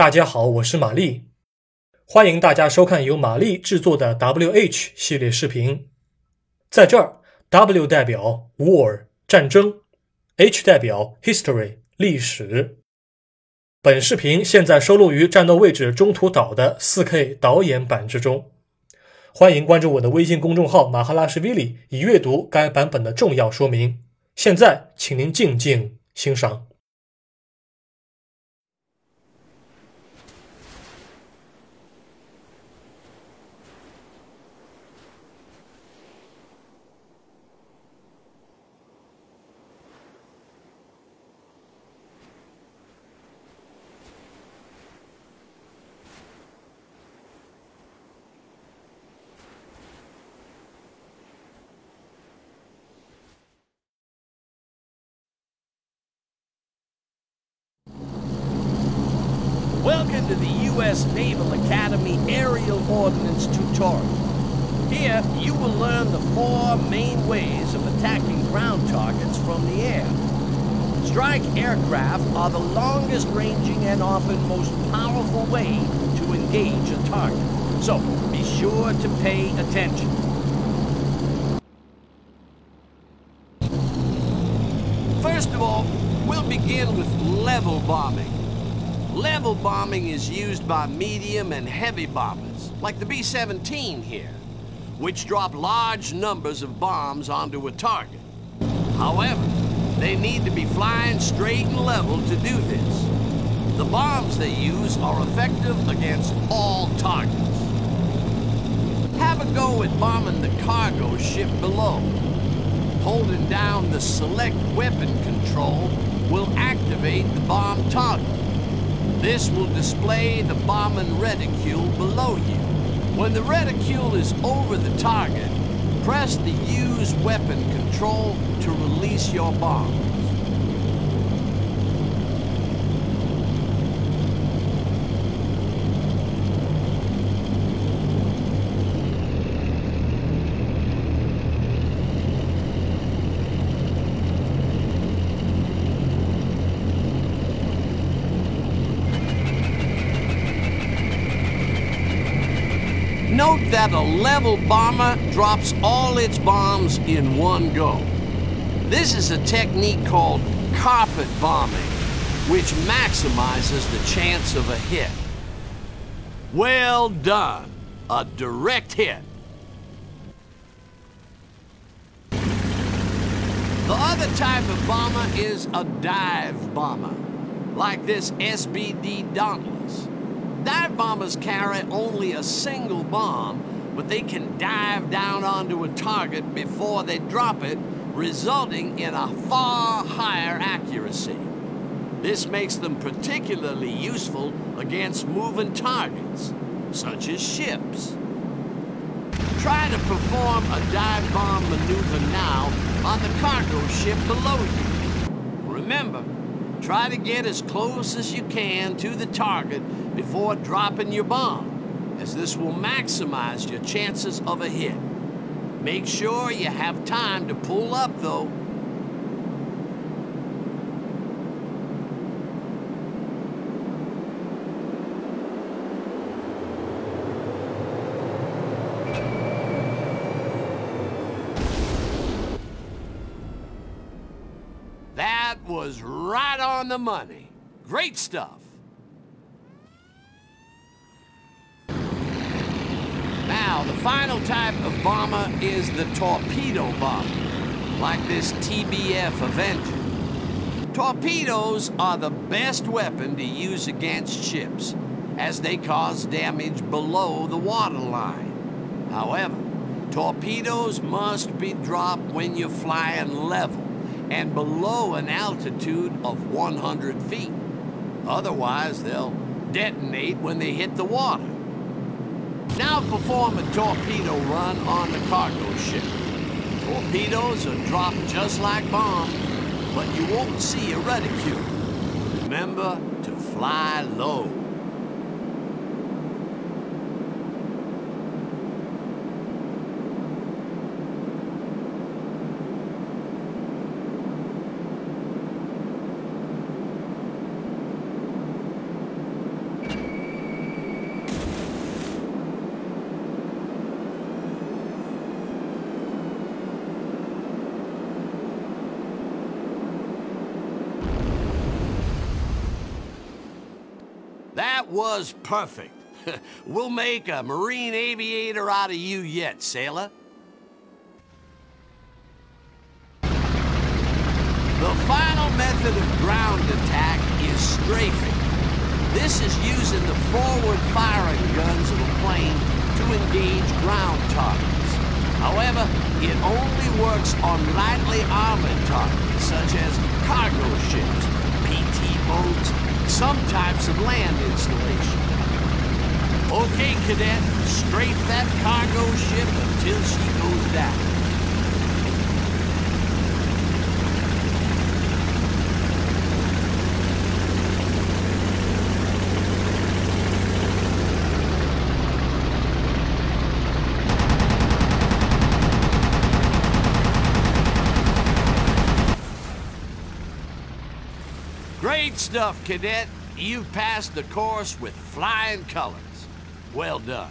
大家好，我是玛丽，欢迎大家收看由玛丽制作的 WH 系列视频。在这儿，W 代表 War 战争，H 代表 History 历史。本视频现在收录于《战斗位置：中途岛》的 4K 导演版之中。欢迎关注我的微信公众号“马哈拉什 v 里”，以阅读该版本的重要说明。现在，请您静静欣赏。To the U.S. Naval Academy Aerial Ordnance Tutorial. Here, you will learn the four main ways of attacking ground targets from the air. Strike aircraft are the longest ranging and often most powerful way to engage a target. So, be sure to pay attention. First of all, we'll begin with level bombing. Level bombing is used by medium and heavy bombers, like the B-17 here, which drop large numbers of bombs onto a target. However, they need to be flying straight and level to do this. The bombs they use are effective against all targets. Have a go at bombing the cargo ship below. Holding down the select weapon control will activate the bomb toggle. This will display the bomb and reticule below you. When the reticule is over the target, press the Use Weapon control to release your bomb. That a level bomber drops all its bombs in one go. This is a technique called carpet bombing, which maximizes the chance of a hit. Well done. A direct hit. The other type of bomber is a dive bomber, like this SBD Dauntless. Dive bombers carry only a single bomb, but they can dive down onto a target before they drop it, resulting in a far higher accuracy. This makes them particularly useful against moving targets, such as ships. Try to perform a dive bomb maneuver now on the cargo ship below you. Remember, try to get as close as you can to the target before dropping your bomb, as this will maximize your chances of a hit. Make sure you have time to pull up, though. That was right on the money. Great stuff. Now, the final type of bomber is the torpedo bomber, like this TBF Avenger. Torpedoes are the best weapon to use against ships, as they cause damage below the waterline. However, torpedoes must be dropped when you're flying level and below an altitude of 100 feet. Otherwise, they'll detonate when they hit the water. Now perform a torpedo run on the cargo ship. Torpedoes are dropped just like bombs, but you won't see a reticule. Remember to fly low. That was perfect. we'll make a Marine aviator out of you yet, sailor. The final method of ground attack is strafing. This is using the forward firing guns of a plane to engage ground targets. However, it only works on lightly armored targets, such as cargo ships, PT boats, some types of land installation. Okay, cadet, strafe that cargo ship until she goes down. Great stuff, cadet. You've passed the course with flying colors. Well done.